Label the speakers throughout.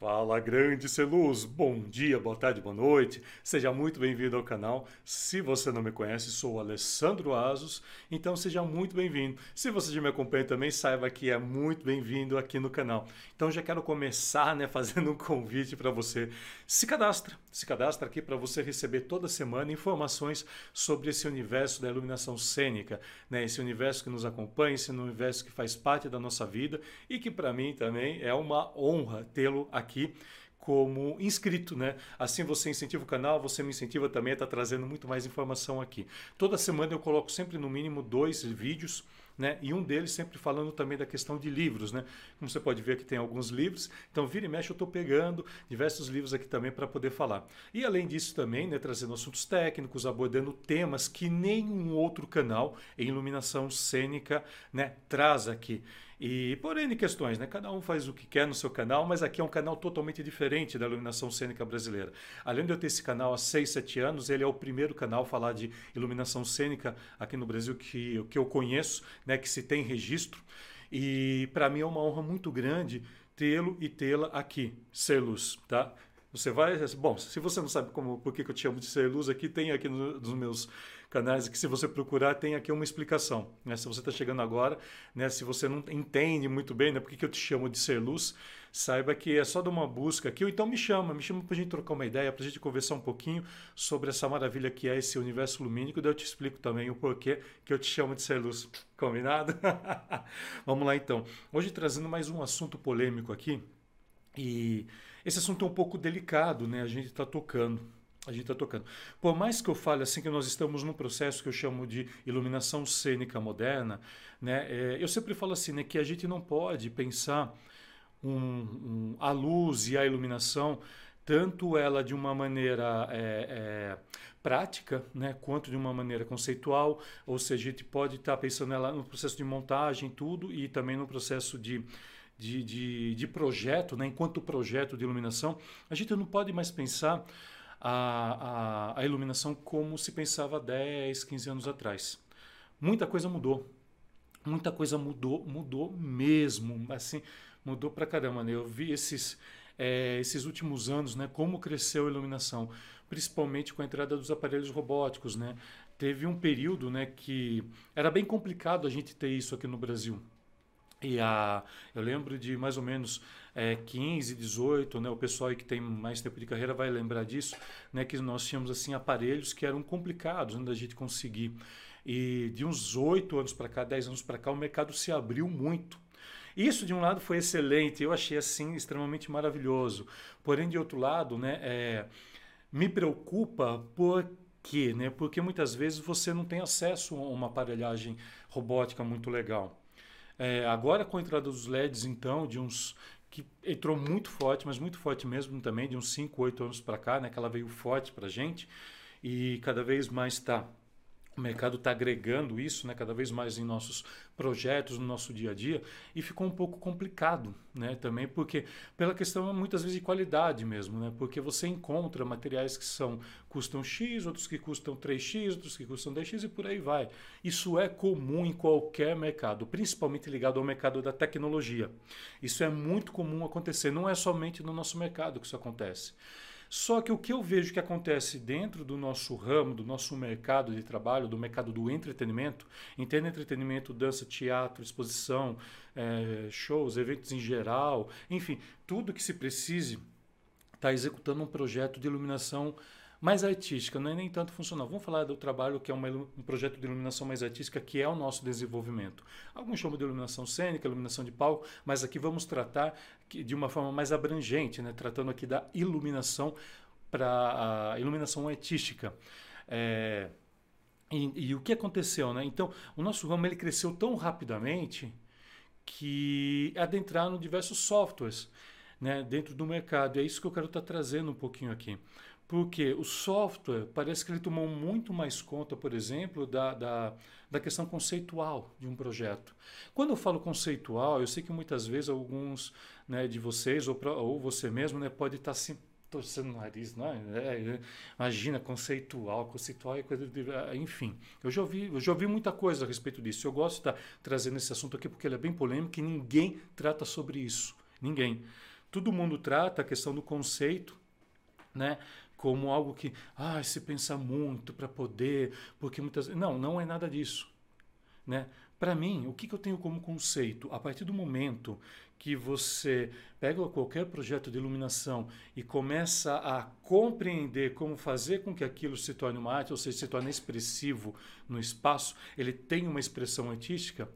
Speaker 1: Fala grande Celuz, bom dia, boa tarde, boa noite, seja muito bem-vindo ao canal. Se você não me conhece, sou o Alessandro Asos, então seja muito bem-vindo. Se você já me acompanha também, saiba que é muito bem-vindo aqui no canal. Então já quero começar né, fazendo um convite para você. Se cadastra, se cadastra aqui para você receber toda semana informações sobre esse universo da iluminação cênica, né, esse universo que nos acompanha, esse universo que faz parte da nossa vida e que para mim também é uma honra tê-lo aqui aqui como inscrito, né? Assim você incentiva o canal, você me incentiva também a estar tá trazendo muito mais informação aqui. Toda semana eu coloco sempre no mínimo dois vídeos, né? E um deles sempre falando também da questão de livros, né? Como você pode ver que tem alguns livros, então vira e mexe eu estou pegando diversos livros aqui também para poder falar. E além disso também, né, trazendo assuntos técnicos, abordando temas que nenhum outro canal em iluminação cênica, né, traz aqui. E por N questões, né? Cada um faz o que quer no seu canal, mas aqui é um canal totalmente diferente da iluminação cênica brasileira. Além de eu ter esse canal há 6, 7 anos, ele é o primeiro canal a falar de iluminação cênica aqui no Brasil que, que eu conheço, né? Que se tem registro. E para mim é uma honra muito grande tê-lo e tê-la aqui, ser luz, tá? Você vai. Bom, se você não sabe como, por que eu te chamo de ser luz, aqui tem aqui no, nos meus canais que se você procurar tem aqui uma explicação. Né? Se você está chegando agora, né? se você não entende muito bem né? por que eu te chamo de ser luz, saiba que é só dar uma busca aqui, ou então me chama, me chama para a gente trocar uma ideia, para a gente conversar um pouquinho sobre essa maravilha que é esse universo lumínico, daí eu te explico também o porquê que eu te chamo de ser luz. Combinado? Vamos lá então. Hoje trazendo mais um assunto polêmico aqui, e esse assunto é um pouco delicado, né? A gente está tocando. A gente está tocando. Por mais que eu fale assim que nós estamos num processo que eu chamo de iluminação cênica moderna, né? É, eu sempre falo assim, né? Que a gente não pode pensar um, um, a luz e a iluminação tanto ela de uma maneira é, é, prática, né, quanto de uma maneira conceitual, ou seja, a gente pode estar tá pensando ela no processo de montagem, tudo, e também no processo de de, de, de projeto, né? enquanto projeto de iluminação, a gente não pode mais pensar a, a, a iluminação como se pensava 10, 15 anos atrás. Muita coisa mudou. Muita coisa mudou, mudou mesmo. Assim, mudou pra caramba. Né? Eu vi esses, é, esses últimos anos, né, como cresceu a iluminação, principalmente com a entrada dos aparelhos robóticos, né? Teve um período, né, que era bem complicado a gente ter isso aqui no Brasil. E a, eu lembro de mais ou menos é, 15, 18, né, o pessoal que tem mais tempo de carreira vai lembrar disso, né, que nós tínhamos assim aparelhos que eram complicados né, da gente conseguir. E de uns 8 anos para cá, 10 anos para cá, o mercado se abriu muito. Isso, de um lado, foi excelente, eu achei assim extremamente maravilhoso. Porém, de outro lado, né, é, me preocupa por quê? Né? Porque muitas vezes você não tem acesso a uma aparelhagem robótica muito legal. É, agora com a entrada dos LEDs, então, de uns que entrou muito forte, mas muito forte mesmo também, de uns 5, 8 anos para cá, né, que ela veio forte para gente e cada vez mais está o mercado está agregando isso né, cada vez mais em nossos projetos, no nosso dia a dia, e ficou um pouco complicado né, também, porque pela questão muitas vezes de qualidade mesmo, né, porque você encontra materiais que são custam X, outros que custam 3X, outros que custam 10X e por aí vai. Isso é comum em qualquer mercado, principalmente ligado ao mercado da tecnologia. Isso é muito comum acontecer, não é somente no nosso mercado que isso acontece. Só que o que eu vejo que acontece dentro do nosso ramo, do nosso mercado de trabalho, do mercado do entretenimento, entenda entretenimento, dança, teatro, exposição, é, shows, eventos em geral, enfim, tudo que se precise está executando um projeto de iluminação mais artística, não é nem tanto funcional. Vamos falar do trabalho que é uma, um projeto de iluminação mais artística, que é o nosso desenvolvimento. Alguns chamam de iluminação cênica, iluminação de palco, mas aqui vamos tratar de uma forma mais abrangente, né? tratando aqui da iluminação para a iluminação artística. É, e, e, o que aconteceu? Né? Então, o nosso ramo ele cresceu tão rapidamente que adentraram diversos softwares né, dentro do mercado. E é isso que eu quero estar trazendo um pouquinho aqui. Porque o software parece que ele tomou muito mais conta, por exemplo, da, da, da questão conceitual de um projeto. Quando eu falo conceitual, eu sei que muitas vezes alguns né, de vocês, ou, ou você mesmo, né, pode estar se torcendo o nariz, não é? é? Imagina, conceitual, conceitual é coisa de. Enfim, eu já, ouvi, eu já ouvi muita coisa a respeito disso. Eu gosto de estar trazendo esse assunto aqui porque ele é bem polêmico e ninguém trata sobre isso. Ninguém. Todo mundo trata a questão do conceito, né? Como algo que, ah, se pensa muito para poder, porque muitas Não, não é nada disso. Né? Para mim, o que, que eu tenho como conceito? A partir do momento que você pega qualquer projeto de iluminação e começa a compreender como fazer com que aquilo se torne uma arte, ou seja, se torne expressivo no espaço, ele tem uma expressão artística,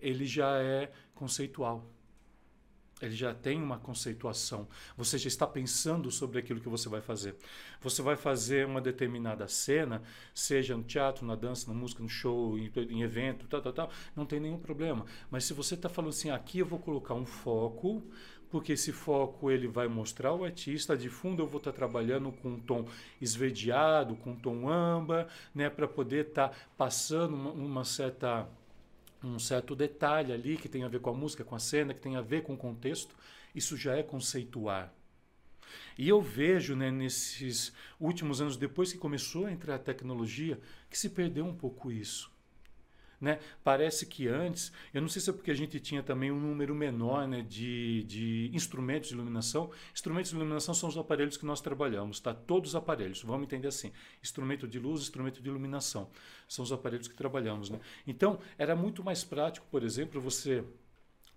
Speaker 1: ele já é conceitual. Ele já tem uma conceituação. Você já está pensando sobre aquilo que você vai fazer. Você vai fazer uma determinada cena, seja no teatro, na dança, na música, no show, em, em evento, tal, tal, tal, não tem nenhum problema. Mas se você está falando assim, aqui eu vou colocar um foco, porque esse foco ele vai mostrar o artista. De fundo eu vou estar trabalhando com um tom esverdeado, com um tom âmbar, né, para poder estar passando uma, uma certa um certo detalhe ali que tem a ver com a música, com a cena, que tem a ver com o contexto, isso já é conceituar. E eu vejo né, nesses últimos anos, depois que começou a entrar a tecnologia, que se perdeu um pouco isso. Né? Parece que antes, eu não sei se é porque a gente tinha também um número menor né, de, de instrumentos de iluminação. Instrumentos de iluminação são os aparelhos que nós trabalhamos, tá? Todos os aparelhos, vamos entender assim: instrumento de luz, instrumento de iluminação. São os aparelhos que trabalhamos. Né? Então, era muito mais prático, por exemplo, você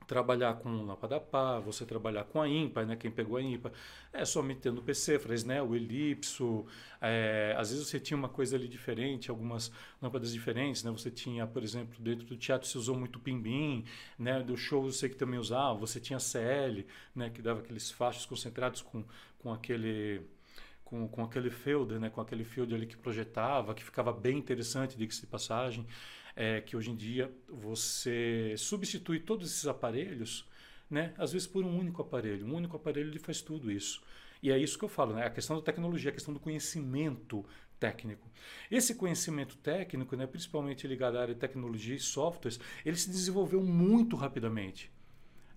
Speaker 1: trabalhar com lâmpada pá, você trabalhar com a ímpar, né? Quem pegou a ímpar, é somente tendo o PC, Fresnel, o elipso, é, às vezes você tinha uma coisa ali diferente, algumas lâmpadas diferentes, né? Você tinha, por exemplo, dentro do teatro se usou muito pimbim, né? Do show eu sei que também usava, você tinha CL, né? Que dava aqueles fachos concentrados com, com aquele com, com aquele field, né? Com aquele field ali que projetava, que ficava bem interessante, diga-se de passagem é que hoje em dia você substitui todos esses aparelhos, né, às vezes por um único aparelho. Um único aparelho ele faz tudo isso. E é isso que eu falo, né? A questão da tecnologia, a questão do conhecimento técnico. Esse conhecimento técnico, né, principalmente ligado à área de tecnologia e softwares, ele se desenvolveu muito rapidamente.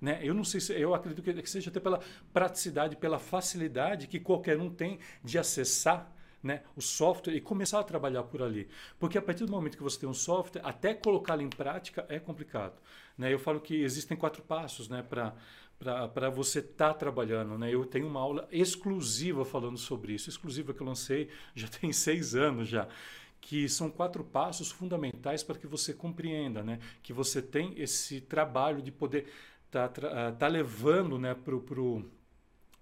Speaker 1: Né? Eu não sei se eu acredito que seja até pela praticidade, pela facilidade que qualquer um tem de acessar né, o software e começar a trabalhar por ali. Porque a partir do momento que você tem um software, até colocá-lo em prática é complicado. Né? Eu falo que existem quatro passos né, para você estar tá trabalhando. Né? Eu tenho uma aula exclusiva falando sobre isso, exclusiva que eu lancei já tem seis anos já que são quatro passos fundamentais para que você compreenda, né? que você tem esse trabalho de poder estar tá, tá levando né, para o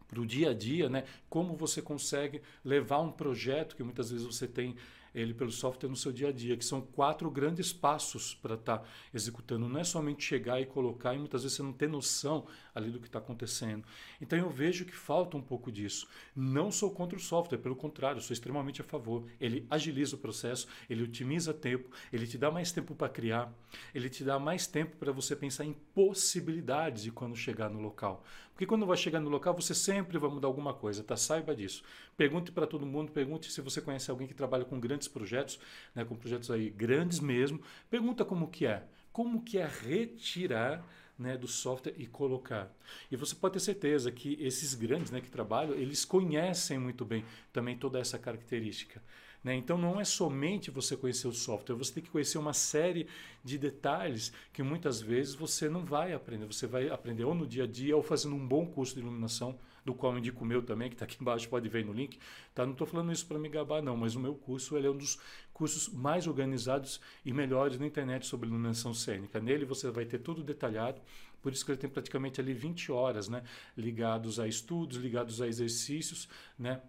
Speaker 1: para o dia a dia, né? Como você consegue levar um projeto que muitas vezes você tem ele pelo software no seu dia a dia, que são quatro grandes passos para estar tá executando. Não é somente chegar e colocar, e muitas vezes você não tem noção ali do que está acontecendo. Então eu vejo que falta um pouco disso. Não sou contra o software, pelo contrário, sou extremamente a favor. Ele agiliza o processo, ele otimiza tempo, ele te dá mais tempo para criar, ele te dá mais tempo para você pensar em possibilidades de quando chegar no local. Porque quando vai chegar no local, você sempre vai mudar alguma coisa, tá? Saiba disso. Pergunte para todo mundo, pergunte se você conhece alguém que trabalha com grandes projetos, né, com projetos aí grandes mesmo. Pergunta como que é. Como que é retirar né, do software e colocar. E você pode ter certeza que esses grandes né, que trabalham, eles conhecem muito bem também toda essa característica. Né? Então não é somente você conhecer o software, você tem que conhecer uma série de detalhes que muitas vezes você não vai aprender. Você vai aprender ou no dia a dia ou fazendo um bom curso de iluminação, do qual eu indico o meu também, que está aqui embaixo, pode ver no link. Tá? Não estou falando isso para me gabar, não, mas o meu curso é um dos cursos mais organizados e melhores na internet sobre iluminação cênica. Nele você vai ter tudo detalhado, por isso que ele tem praticamente ali 20 horas, né, ligados a estudos, ligados a exercícios, né,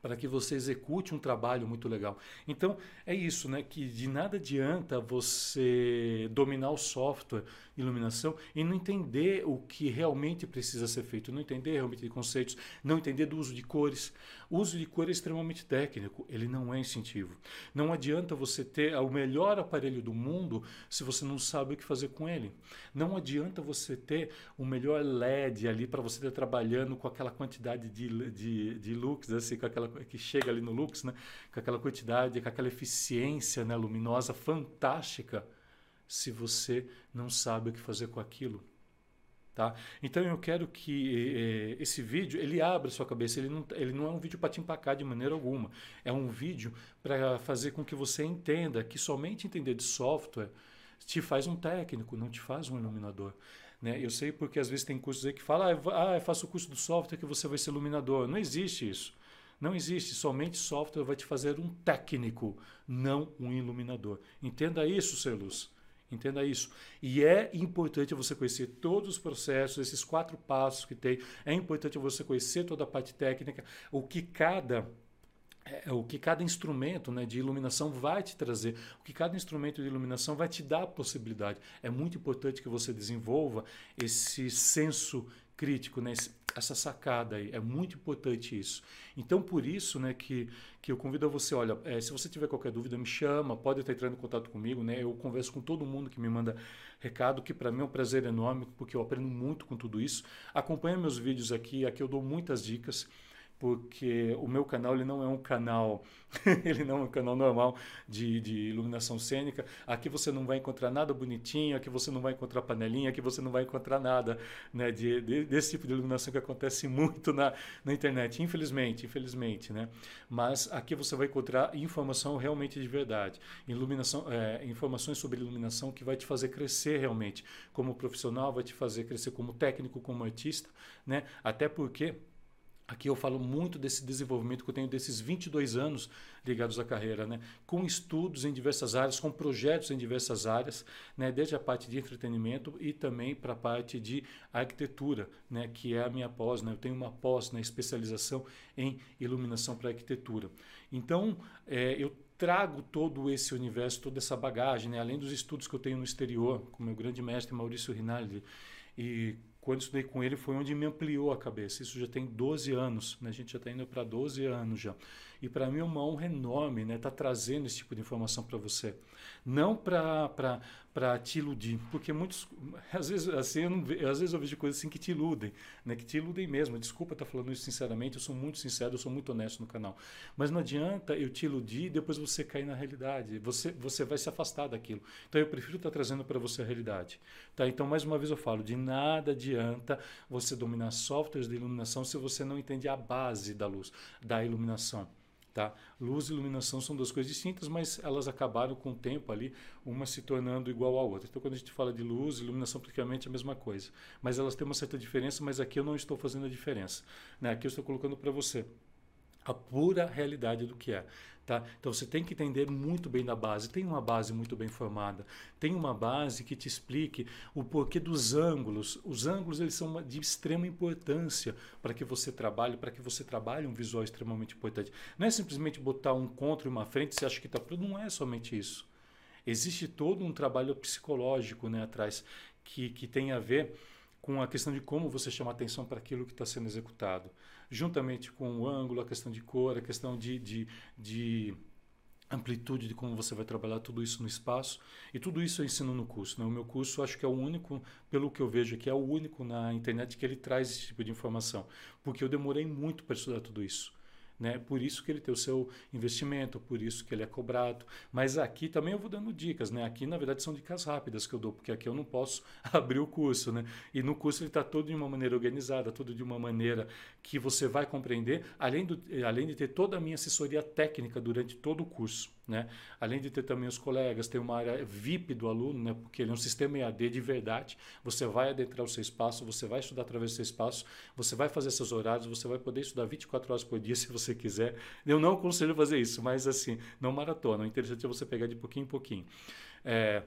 Speaker 1: para que você execute um trabalho muito legal. Então, é isso, né? Que de nada adianta você dominar o software iluminação e não entender o que realmente precisa ser feito, não entender realmente de conceitos, não entender do uso de cores. O uso de cor é extremamente técnico, ele não é incentivo. Não adianta você ter o melhor aparelho do mundo se você não sabe o que fazer com ele. Não adianta você ter o melhor LED ali para você estar trabalhando com aquela quantidade de, de, de lux, assim, com aquela que chega ali no lux, né? com aquela quantidade, com aquela eficiência né, luminosa fantástica se você não sabe o que fazer com aquilo. Tá? Então eu quero que eh, esse vídeo ele abra sua cabeça. Ele não, ele não é um vídeo para te empacar de maneira alguma. É um vídeo para fazer com que você entenda que somente entender de software te faz um técnico, não te faz um iluminador. Né? Eu sei porque às vezes tem cursos aí que falam, ah, ah faça o curso do software que você vai ser iluminador. Não existe isso. Não existe. Somente software vai te fazer um técnico, não um iluminador. Entenda isso, ser luz. Entenda isso. E é importante você conhecer todos os processos, esses quatro passos que tem. É importante você conhecer toda a parte técnica, o que cada é, o que cada instrumento né, de iluminação vai te trazer, o que cada instrumento de iluminação vai te dar a possibilidade. É muito importante que você desenvolva esse senso crítico, né, essa sacada aí. É muito importante isso. Então, por isso né, que, que eu convido a você, olha, é, se você tiver qualquer dúvida, me chama, pode estar entrando em contato comigo. Né? Eu converso com todo mundo que me manda recado, que para mim é um prazer enorme, porque eu aprendo muito com tudo isso. Acompanhe meus vídeos aqui, aqui eu dou muitas dicas porque o meu canal ele não é um canal ele não é um canal normal de, de iluminação cênica. Aqui você não vai encontrar nada bonitinho, aqui você não vai encontrar panelinha, aqui você não vai encontrar nada né, de, de, desse tipo de iluminação que acontece muito na, na internet, infelizmente, infelizmente, né? Mas aqui você vai encontrar informação realmente de verdade, iluminação, é, informações sobre iluminação que vai te fazer crescer realmente como profissional, vai te fazer crescer como técnico, como artista, né? Até porque Aqui eu falo muito desse desenvolvimento que eu tenho desses 22 anos ligados à carreira, né? com estudos em diversas áreas, com projetos em diversas áreas, né? desde a parte de entretenimento e também para a parte de arquitetura, né? que é a minha pós. Né? Eu tenho uma pós né? especialização em iluminação para arquitetura. Então, é, eu trago todo esse universo, toda essa bagagem, né? além dos estudos que eu tenho no exterior, com meu grande mestre Maurício Rinaldi, e quando estudei com ele foi onde me ampliou a cabeça. Isso já tem 12 anos, né? a gente já está indo para 12 anos já. E para mim é uma honra enorme estar né? tá trazendo esse tipo de informação para você. Não para te iludir, porque muitos, às vezes, assim, eu não, às vezes eu vejo coisas assim que te iludem, né? que te iludem mesmo. Desculpa estar tá falando isso sinceramente, eu sou muito sincero, eu sou muito honesto no canal. Mas não adianta eu te iludir e depois você cair na realidade. Você, você vai se afastar daquilo. Então eu prefiro estar tá trazendo para você a realidade. Tá? Então, mais uma vez eu falo, de nada adianta você dominar softwares de iluminação se você não entende a base da luz, da iluminação. Tá? Luz e iluminação são duas coisas distintas, mas elas acabaram com o tempo ali, uma se tornando igual à outra. Então, quando a gente fala de luz e iluminação, praticamente é a mesma coisa. Mas elas têm uma certa diferença, mas aqui eu não estou fazendo a diferença. Né? Aqui eu estou colocando para você a pura realidade do que é. Tá? Então você tem que entender muito bem da base. Tem uma base muito bem formada. Tem uma base que te explique o porquê dos ângulos. Os ângulos eles são de extrema importância para que você trabalhe, para que você trabalhe um visual extremamente importante. Não é simplesmente botar um contra e uma frente você acha que está pronto. Não é somente isso. Existe todo um trabalho psicológico né, atrás que, que tem a ver com a questão de como você chama atenção para aquilo que está sendo executado juntamente com o ângulo, a questão de cor, a questão de, de, de amplitude de como você vai trabalhar tudo isso no espaço. E tudo isso eu ensino no curso. Né? O meu curso acho que é o único, pelo que eu vejo aqui, é o único na internet que ele traz esse tipo de informação. Porque eu demorei muito para estudar tudo isso. Né? Por isso que ele tem o seu investimento, por isso que ele é cobrado. Mas aqui também eu vou dando dicas, né? Aqui na verdade são dicas rápidas que eu dou, porque aqui eu não posso abrir o curso, né? E no curso ele está todo de uma maneira organizada, todo de uma maneira que você vai compreender, além, do, além de ter toda a minha assessoria técnica durante todo o curso. Né? Além de ter também os colegas, tem uma área VIP do aluno, né? porque ele é um sistema EAD de verdade. Você vai adentrar o seu espaço, você vai estudar através do seu espaço, você vai fazer seus horários, você vai poder estudar 24 horas por dia se você quiser. Eu não aconselho fazer isso, mas assim, não maratona. O interessante é você pegar de pouquinho em pouquinho. É,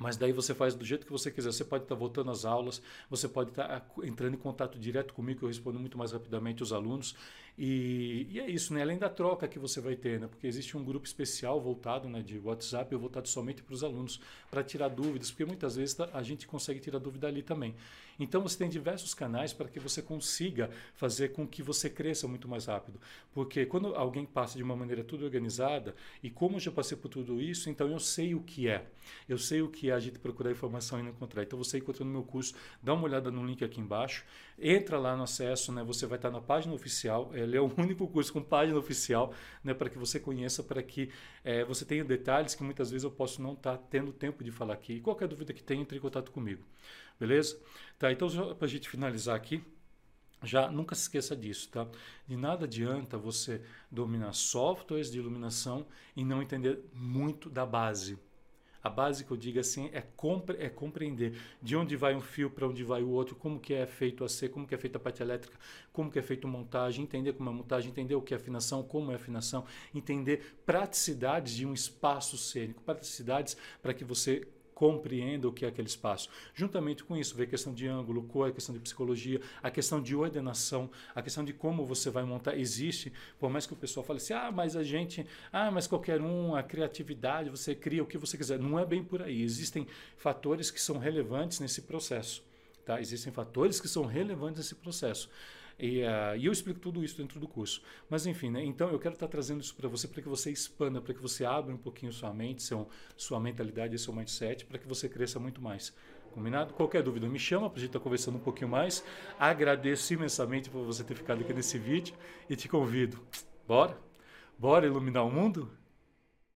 Speaker 1: mas daí você faz do jeito que você quiser. Você pode estar voltando às aulas, você pode estar entrando em contato direto comigo, eu respondo muito mais rapidamente os alunos. E, e, é isso, né? além da troca que você vai ter, né? porque existe um grupo especial voltado né, de WhatsApp, voltado somente para os alunos, para tirar dúvidas, porque muitas vezes a gente consegue tirar dúvida ali também. Então você tem diversos canais para que você consiga fazer com que você cresça muito mais rápido. Porque quando alguém passa de uma maneira tudo organizada, e como eu já passei por tudo isso, então eu sei o que é. Eu sei o que é a gente procurar informação e não encontrar. Então você encontra no meu curso, dá uma olhada no link aqui embaixo, entra lá no acesso, né? você vai estar na página oficial. Ele é o único curso com página oficial né? para que você conheça, para que é, você tenha detalhes que muitas vezes eu posso não estar tendo tempo de falar aqui. E qualquer dúvida que tenha, entre em contato comigo. Beleza? Tá, então para a gente finalizar aqui, já nunca se esqueça disso, tá? De nada adianta você dominar softwares de iluminação e não entender muito da base. A base que eu digo assim é, compre é compreender de onde vai um fio para onde vai o outro, como que é feito a ser, como que é feita a parte elétrica, como que é feita a montagem, entender como é a montagem, entender o que é afinação, como é afinação, entender praticidades de um espaço cênico, praticidades para que você compreenda o que é aquele espaço. Juntamente com isso, ver a questão de ângulo, cor, a questão de psicologia, a questão de ordenação, a questão de como você vai montar. Existe, por mais que o pessoal fale assim, ah, mas a gente, ah, mas qualquer um, a criatividade, você cria o que você quiser. Não é bem por aí. Existem fatores que são relevantes nesse processo. Tá? Existem fatores que são relevantes nesse processo. E, uh, e, eu explico tudo isso dentro do curso. Mas enfim, né? então eu quero estar trazendo isso para você para que você expanda, para que você abra um pouquinho sua mente, seu, sua mentalidade, seu mindset, para que você cresça muito mais. Combinado? Qualquer dúvida me chama para a gente estar conversando um pouquinho mais. Agradeço imensamente por você ter ficado aqui nesse vídeo e te convido. Bora? Bora iluminar o mundo?